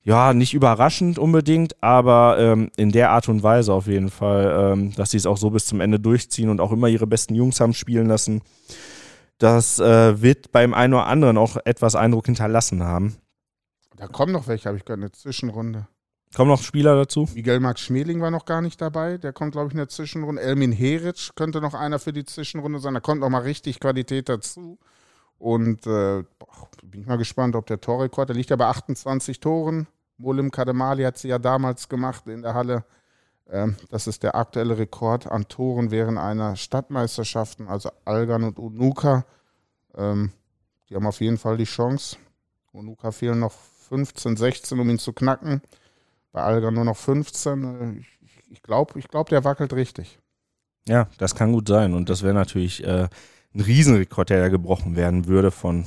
ja, nicht überraschend unbedingt, aber ähm, in der Art und Weise auf jeden Fall, ähm, dass sie es auch so bis zum Ende durchziehen und auch immer ihre besten Jungs haben spielen lassen. Das äh, wird beim einen oder anderen auch etwas Eindruck hinterlassen haben. Da kommen noch welche, habe ich gehört, eine Zwischenrunde. Kommen noch Spieler dazu? Miguel Max Schmeling war noch gar nicht dabei. Der kommt, glaube ich, in der Zwischenrunde. Elmin Heric könnte noch einer für die Zwischenrunde sein. Da kommt noch mal richtig Qualität dazu. Und äh, bin ich mal gespannt, ob der Torrekord, der liegt ja bei 28 Toren. Molim Kademali hat sie ja damals gemacht in der Halle. Ähm, das ist der aktuelle Rekord an Toren während einer Stadtmeisterschaften, also Algan und Unuka. Ähm, die haben auf jeden Fall die Chance. Unuka fehlen noch 15, 16, um ihn zu knacken. Bei Alga nur noch 15. Ich, ich glaube, ich glaub, der wackelt richtig. Ja, das kann gut sein. Und das wäre natürlich äh, ein Riesenrekord, der da gebrochen werden würde von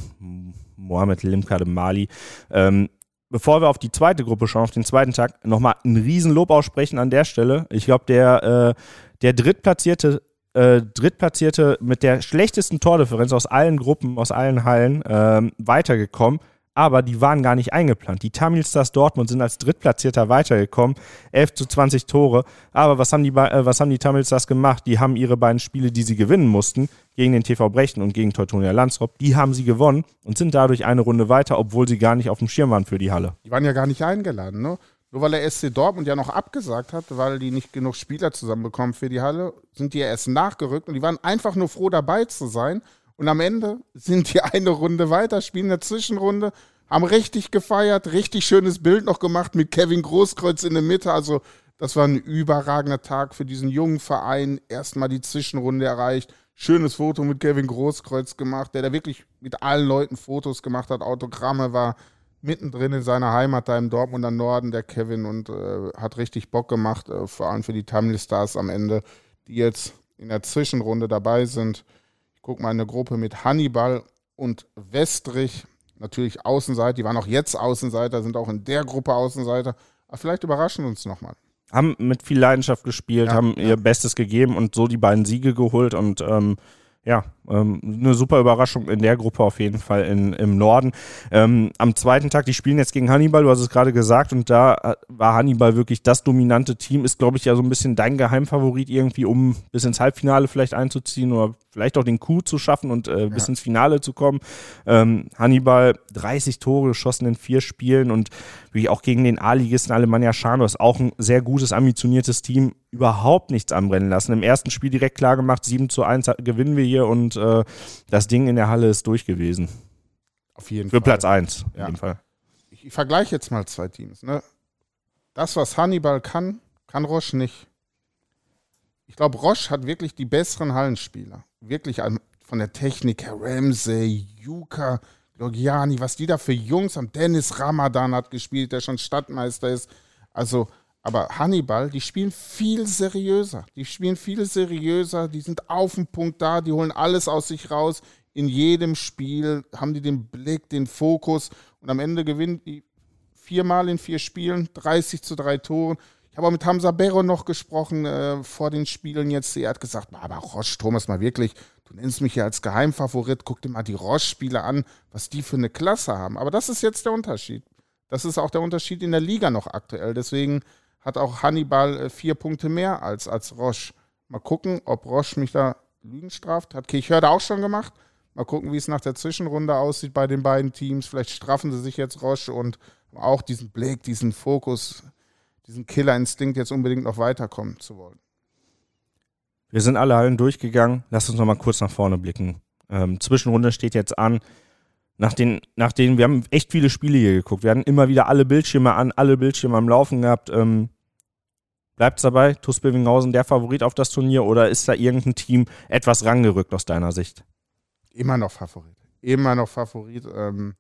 Mohamed Limkade Mali. Ähm, bevor wir auf die zweite Gruppe schauen, auf den zweiten Tag, nochmal ein Riesenlob aussprechen an der Stelle. Ich glaube, der, äh, der drittplatzierte äh, Drittplatzierte mit der schlechtesten Tordifferenz aus allen Gruppen, aus allen Hallen ähm, weitergekommen aber die waren gar nicht eingeplant. Die Tamil Stars Dortmund sind als Drittplatzierter weitergekommen, 11 zu 20 Tore. Aber was haben die, äh, was haben die Tamil Stars gemacht? Die haben ihre beiden Spiele, die sie gewinnen mussten, gegen den TV Brechten und gegen Teutonia Landsrop, die haben sie gewonnen und sind dadurch eine Runde weiter, obwohl sie gar nicht auf dem Schirm waren für die Halle. Die waren ja gar nicht eingeladen, ne? Nur weil der SC Dortmund ja noch abgesagt hat, weil die nicht genug Spieler zusammenbekommen für die Halle, sind die ja erst nachgerückt und die waren einfach nur froh dabei zu sein und am Ende sind die eine Runde weiter, spielen eine Zwischenrunde, haben richtig gefeiert, richtig schönes Bild noch gemacht mit Kevin Großkreuz in der Mitte. Also, das war ein überragender Tag für diesen jungen Verein. Erstmal die Zwischenrunde erreicht. Schönes Foto mit Kevin Großkreuz gemacht, der da wirklich mit allen Leuten Fotos gemacht hat. Autogramme war mittendrin in seiner Heimat da im Dortmunder Norden, der Kevin, und äh, hat richtig Bock gemacht, äh, vor allem für die Tamil Stars am Ende, die jetzt in der Zwischenrunde dabei sind. Guck mal, eine Gruppe mit Hannibal und Westrich. Natürlich Außenseiter, die waren auch jetzt Außenseiter, sind auch in der Gruppe Außenseiter. Aber vielleicht überraschen uns nochmal. Haben mit viel Leidenschaft gespielt, ja, haben ja. ihr Bestes gegeben und so die beiden Siege geholt und ähm, ja, ähm, eine super Überraschung in der Gruppe auf jeden Fall in, im Norden. Ähm, am zweiten Tag, die spielen jetzt gegen Hannibal, du hast es gerade gesagt, und da äh, war Hannibal wirklich das dominante Team. Ist, glaube ich, ja so ein bisschen dein Geheimfavorit irgendwie, um bis ins Halbfinale vielleicht einzuziehen oder vielleicht auch den Coup zu schaffen und äh, bis ja. ins Finale zu kommen. Ähm, Hannibal 30 Tore geschossen in vier Spielen und wie auch gegen den A-Ligisten Alemannia Scharnos auch ein sehr gutes, ambitioniertes Team überhaupt nichts anbrennen lassen. Im ersten Spiel direkt klar gemacht, 7 zu 1 gewinnen wir hier und äh, das Ding in der Halle ist durch gewesen. Auf jeden Für Fall. Für Platz 1, ja. jeden Fall. Ich, ich vergleiche jetzt mal zwei Teams. Ne? Das, was Hannibal kann, kann Roche nicht. Ich glaube, Roche hat wirklich die besseren Hallenspieler. Wirklich von der Technik her. Ramsey, Juka, Logiani, was die da für Jungs haben. Dennis Ramadan hat gespielt, der schon Stadtmeister ist. Also aber Hannibal, die spielen viel seriöser. Die spielen viel seriöser, die sind auf dem Punkt da, die holen alles aus sich raus. In jedem Spiel haben die den Blick, den Fokus und am Ende gewinnen die viermal in vier Spielen, 30 zu drei Toren. Ich habe auch mit Hamza Berro noch gesprochen äh, vor den Spielen jetzt. Er hat gesagt, aber Roche, Thomas, mal wirklich, du nennst mich ja als Geheimfavorit, guck dir mal die Roche-Spieler an, was die für eine Klasse haben. Aber das ist jetzt der Unterschied. Das ist auch der Unterschied in der Liga noch aktuell. Deswegen hat auch Hannibal äh, vier Punkte mehr als, als Roche. Mal gucken, ob Roche mich da Lügen straft. Hat Kirchhörde auch schon gemacht. Mal gucken, wie es nach der Zwischenrunde aussieht bei den beiden Teams. Vielleicht straffen sie sich jetzt Roche und auch diesen Blick, diesen Fokus, diesen Killerinstinkt jetzt unbedingt noch weiterkommen zu wollen. Wir sind alle Hallen durchgegangen. Lass uns noch mal kurz nach vorne blicken. Ähm, Zwischenrunde steht jetzt an. Nach den, nach den, wir haben echt viele Spiele hier geguckt. Wir hatten immer wieder alle Bildschirme an, alle Bildschirme am Laufen gehabt. Ähm, Bleibt es dabei, TuS Bilvinghausen der Favorit auf das Turnier oder ist da irgendein Team etwas rangerückt aus deiner Sicht? Immer noch Favorit. Immer noch Favorit. Ähm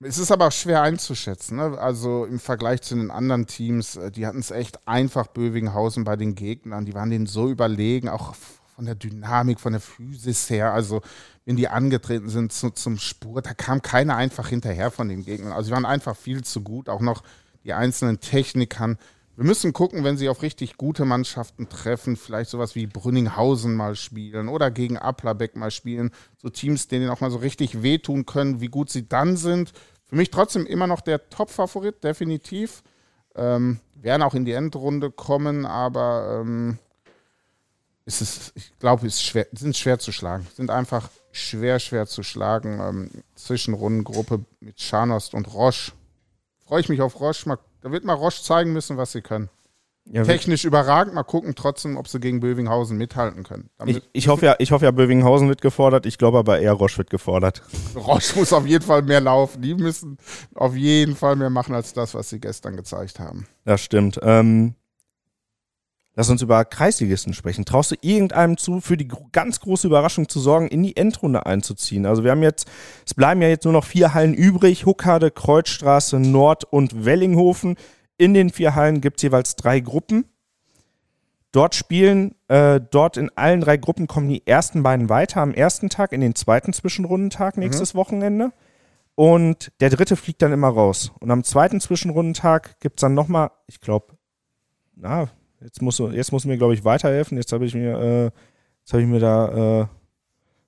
es ist aber auch schwer einzuschätzen. Ne? Also im Vergleich zu den anderen Teams, äh, die hatten es echt einfach Bövinghausen bei den Gegnern. Die waren denen so überlegen, auch von der Dynamik, von der Physis her. Also wenn die angetreten sind zu, zum Spurt, da kam keiner einfach hinterher von den Gegnern. Also sie waren einfach viel zu gut. Auch noch die einzelnen Technikern. Wir müssen gucken, wenn sie auf richtig gute Mannschaften treffen, vielleicht sowas wie Brünninghausen mal spielen oder gegen Applerbeck mal spielen. So Teams, denen auch mal so richtig wehtun können, wie gut sie dann sind. Für mich trotzdem immer noch der Top-Favorit, definitiv. Ähm, werden auch in die Endrunde kommen, aber ähm, ist es, ich glaube, es schwer, sind schwer zu schlagen. Sind einfach schwer, schwer zu schlagen. Ähm, Zwischenrundengruppe mit Scharnost und Roche freue ich mich auf Roche. Mal, da wird mal Roche zeigen müssen, was sie können. Ja, Technisch überragend. Mal gucken trotzdem, ob sie gegen Bövinghausen mithalten können. Ich, ich, hoffe ja, ich hoffe ja, Bövinghausen wird gefordert. Ich glaube aber eher Roche wird gefordert. [laughs] Roche muss auf jeden Fall mehr laufen. Die müssen auf jeden Fall mehr machen als das, was sie gestern gezeigt haben. Das stimmt. Ähm, lass uns über Kreisligisten sprechen. Traust du irgendeinem zu, für die ganz große Überraschung zu sorgen, in die Endrunde einzuziehen? Also wir haben jetzt, es bleiben ja jetzt nur noch vier Hallen übrig. Huckade, Kreuzstraße, Nord und Wellinghofen. In den vier Hallen gibt es jeweils drei Gruppen. Dort spielen, äh, dort in allen drei Gruppen kommen die ersten beiden weiter am ersten Tag, in den zweiten Zwischenrundentag nächstes Wochenende. Und der dritte fliegt dann immer raus. Und am zweiten Zwischenrundentag gibt es dann nochmal, ich glaube, na, jetzt musst du, jetzt musst du mir, glaube ich, weiterhelfen. Jetzt habe ich mir, äh, jetzt habe ich mir da äh,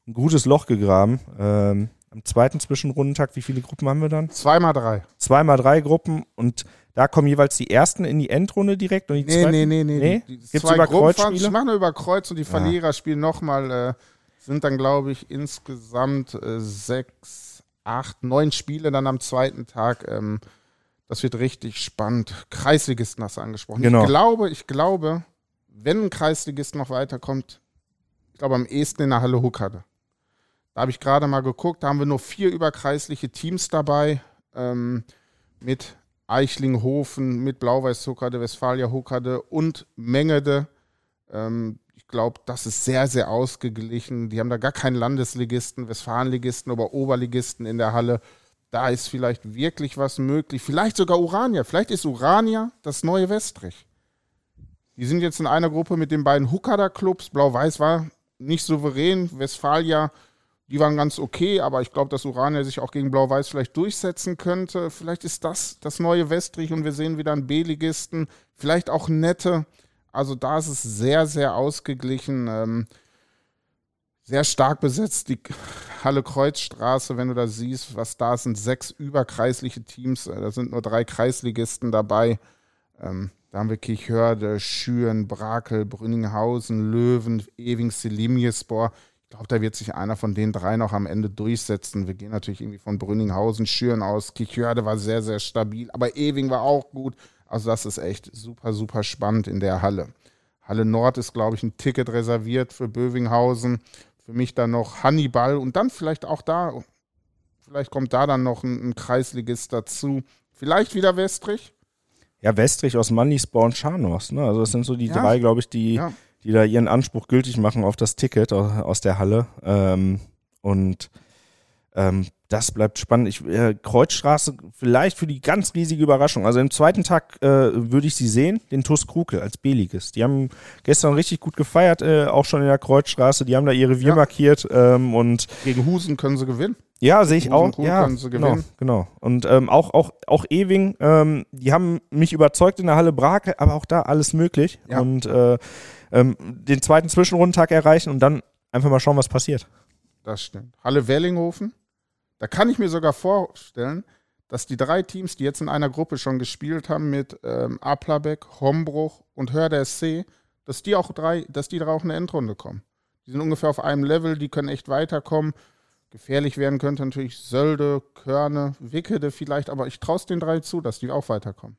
ein gutes Loch gegraben. Ähm, am zweiten Zwischenrundentag, wie viele Gruppen haben wir dann? Zweimal drei. Zweimal drei Gruppen und da kommen jeweils die ersten in die Endrunde direkt und die Nee, zweiten. nee, nee, nee. Nee? Die, die Gibt's zwei über Kreuzspiele? Ich mache nur über Kreuz und die Verlierer spielen nochmal, äh, sind dann, glaube ich, insgesamt äh, sechs, acht, neun Spiele dann am zweiten Tag. Ähm, das wird richtig spannend. Kreisligisten hast du angesprochen. Genau. Ich glaube, ich glaube, wenn ein Kreisligist noch weiterkommt, ich glaube am ehesten in der Halle Huckade. Da habe ich gerade mal geguckt, da haben wir nur vier überkreisliche Teams dabei. Ähm, mit Eichlinghofen, mit Blau-Weiß Huckade, Westfalia Huckade und Mengede. Ähm, ich glaube, das ist sehr, sehr ausgeglichen. Die haben da gar keinen Landesligisten, Westfalenligisten oder Oberligisten in der Halle. Da ist vielleicht wirklich was möglich. Vielleicht sogar Urania. Vielleicht ist Urania das neue Westrich. Die sind jetzt in einer Gruppe mit den beiden Huckader Clubs. Blau-Weiß war nicht souverän. Westfalia, die waren ganz okay, aber ich glaube, dass Urania sich auch gegen Blau-Weiß vielleicht durchsetzen könnte. Vielleicht ist das das neue Westrich und wir sehen wieder einen B-Ligisten. Vielleicht auch nette. Also da ist es sehr, sehr ausgeglichen. Ähm, sehr stark besetzt. Die Halle Kreuzstraße, wenn du da siehst, was da sind, sechs überkreisliche Teams. Äh, Da sind nur drei Kreisligisten dabei. Ähm, da haben wir Kirchhörde, Schüren, Brakel, Brünninghausen, Löwen, Ewing, Selimjespor. Ich glaube, da wird sich einer von den drei noch am Ende durchsetzen. Wir gehen natürlich irgendwie von Brünninghausen, Schüren aus. Kirchhörde war sehr, sehr stabil, aber Ewing war auch gut. Also das ist echt super, super spannend in der Halle. Halle Nord ist, glaube ich, ein Ticket reserviert für Bövinghausen. Für mich dann noch Hannibal und dann vielleicht auch da, vielleicht kommt da dann noch ein, ein Kreisligist dazu. Vielleicht wieder Westrich. Ja, Westrich aus Mannisborn und Scharnhorst. Ne? Also das sind so die Ja. drei, glaube ich, die, Ja. die da ihren Anspruch gültig machen auf das Ticket aus, aus der Halle. Ähm, und ähm, das bleibt spannend. Ich, äh, Kreuzstraße vielleicht für die ganz riesige Überraschung. Also im zweiten Tag äh, würde ich sie sehen, den TuS Krukel als B-Ligist. Die haben gestern richtig gut gefeiert, äh, auch schon in der Kreuzstraße. Die haben da ihr Revier Ja. markiert ähm, und Gegen Husen können sie gewinnen. ja, sehe ich auch. Ja, können sie genau, genau. Und ähm, auch, auch, auch Ewing, ähm, die haben mich überzeugt in der Halle Brake, aber auch da alles möglich. Ja. Und äh, ähm, den zweiten Zwischenrundentag erreichen und dann einfach mal schauen, was passiert. Das stimmt. Halle Wellinghofen. Da kann ich mir sogar vorstellen, dass die drei Teams, die jetzt in einer Gruppe schon gespielt haben mit ähm, Aplabeck, Hombruch und Hörder SC, dass die auch drei, dass die drei auch in eine Endrunde kommen. Die sind ungefähr auf einem Level, die können echt weiterkommen. Gefährlich werden könnte natürlich Sölde, Körne, Wickede vielleicht, aber ich traue es den drei zu, dass die auch weiterkommen.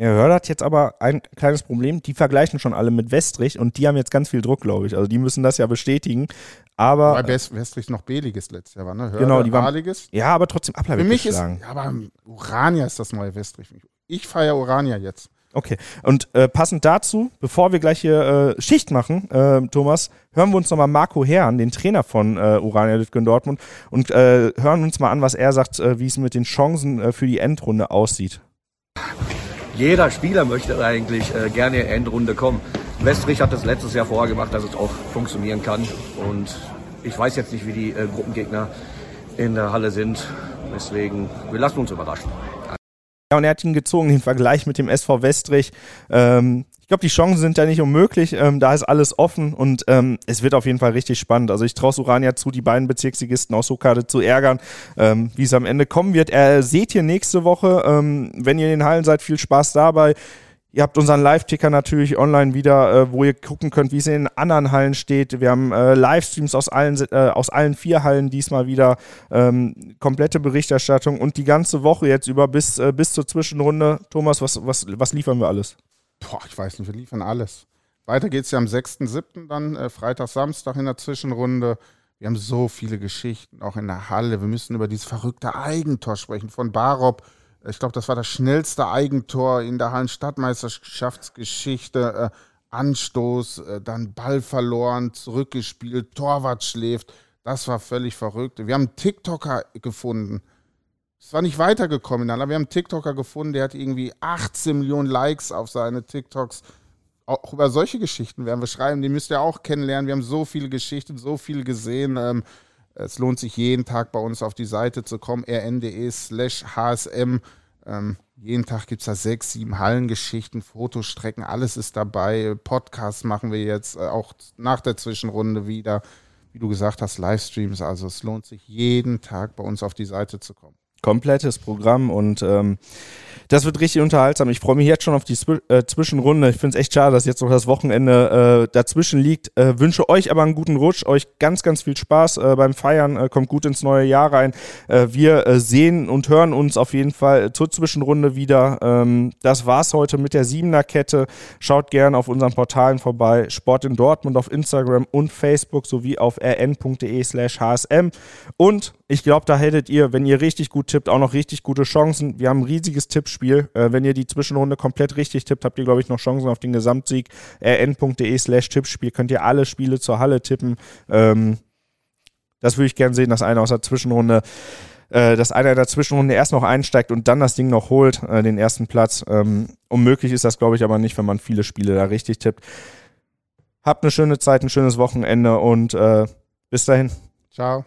Ja, Hörder hat jetzt aber ein kleines Problem. Die vergleichen schon alle mit Westrich und die haben jetzt ganz viel Druck, glaube ich. Also die müssen das ja bestätigen. Aber Weil West Westrich noch B-Ligist letztes Jahr war, ne? Hörde, Genau, die waren- A-Ligist. ja, aber trotzdem Für Ableib mich ist, ja, aber Urania ist das neue Westrich. Ich feiere Urania jetzt. Okay. Und äh, passend dazu, bevor wir gleich hier äh, Schicht machen, äh, Thomas, hören wir uns nochmal Marco Herrn, den Trainer von äh, Urania Lütgen Dortmund, und äh, hören uns mal an, was er sagt, äh, wie es mit den Chancen äh, für die Endrunde aussieht. Jeder Spieler möchte eigentlich äh, gerne Endrunde kommen. Westrich hat das letztes Jahr vorher gemacht, dass es auch funktionieren kann. Und ich weiß jetzt nicht, wie die äh, Gruppengegner in der Halle sind. Deswegen, wir lassen uns überraschen. Ja, und er hat ihn gezogen, den Vergleich mit dem SV Westrich. Ähm, ich glaube, die Chancen sind da nicht unmöglich. Ähm, da ist alles offen und ähm, es wird auf jeden Fall richtig spannend. Also ich traue Urania zu, die beiden Bezirksligisten aus Huckade zu ärgern, ähm, wie es am Ende kommen wird. Er seht ihr nächste Woche, ähm, wenn ihr in den Hallen seid, viel Spaß dabei. Ihr habt unseren Live-Ticker natürlich online wieder, äh, wo ihr gucken könnt, wie es in den anderen Hallen steht. Wir haben äh, Livestreams aus allen, äh, aus allen vier Hallen diesmal wieder. Ähm, komplette Berichterstattung und die ganze Woche jetzt über bis, äh, bis zur Zwischenrunde. Thomas, was, was, was liefern wir alles? Boah, ich weiß nicht, wir liefern alles. Weiter geht es ja am 6.7. dann, äh, Freitag, Samstag in der Zwischenrunde. Wir haben so viele Geschichten, auch in der Halle. Wir müssen über dieses verrückte Eigentor sprechen von Barop ich glaube, das war das schnellste Eigentor in der Hallenstadtmeisterschaftsgeschichte. Äh, Anstoß, äh, dann Ball verloren, zurückgespielt, Torwart schläft. Das war völlig verrückt. Wir haben einen TikToker gefunden. Es war nicht weitergekommen, aber wir haben einen TikToker gefunden, der hat irgendwie 18 Millionen Likes auf seine TikToks. Auch über solche Geschichten werden wir schreiben. Die müsst ihr auch kennenlernen. Wir haben so viele Geschichten, so viel gesehen. Ähm, es lohnt sich jeden Tag bei uns auf die Seite zu kommen, rn.de slash hsm. Ähm, jeden Tag gibt es da sechs, sieben Hallengeschichten, Fotostrecken, alles ist dabei. Podcasts machen wir jetzt äh, auch nach der Zwischenrunde wieder. Wie du gesagt hast, Livestreams. Also es lohnt sich jeden Tag bei uns auf die Seite zu kommen komplettes Programm und ähm, das wird richtig unterhaltsam. Ich freue mich jetzt schon auf die Zwi äh, Zwischenrunde. Ich finde es echt schade, dass jetzt noch das Wochenende äh, dazwischen liegt. Äh, wünsche euch aber einen guten Rutsch, euch ganz, ganz viel Spaß äh, beim Feiern. Äh, kommt gut ins neue Jahr rein. Äh, wir sehen und hören uns auf jeden Fall zur Zwischenrunde wieder. Ähm, das war's heute mit der Siebener Kette. Schaut gerne auf unseren Portalen vorbei. Sport in Dortmund auf Instagram und Facebook sowie auf rn.de slash hsm. Und ich glaube, da hättet ihr, wenn ihr richtig gut tippt, auch noch richtig gute Chancen. Wir haben ein riesiges Tippspiel. Äh, wenn ihr die Zwischenrunde komplett richtig tippt, habt ihr, glaube ich, noch Chancen auf den Gesamtsieg. rn.de slash Tippspiel könnt ihr alle Spiele zur Halle tippen. Ähm, das würde ich gern sehen, dass einer aus der Zwischenrunde äh, dass einer in der Zwischenrunde erst noch einsteigt und dann das Ding noch holt, äh, den ersten Platz. Ähm, unmöglich ist das, glaube ich, aber nicht, wenn man viele Spiele da richtig tippt. Habt eine schöne Zeit, ein schönes Wochenende und äh, bis dahin. Ciao.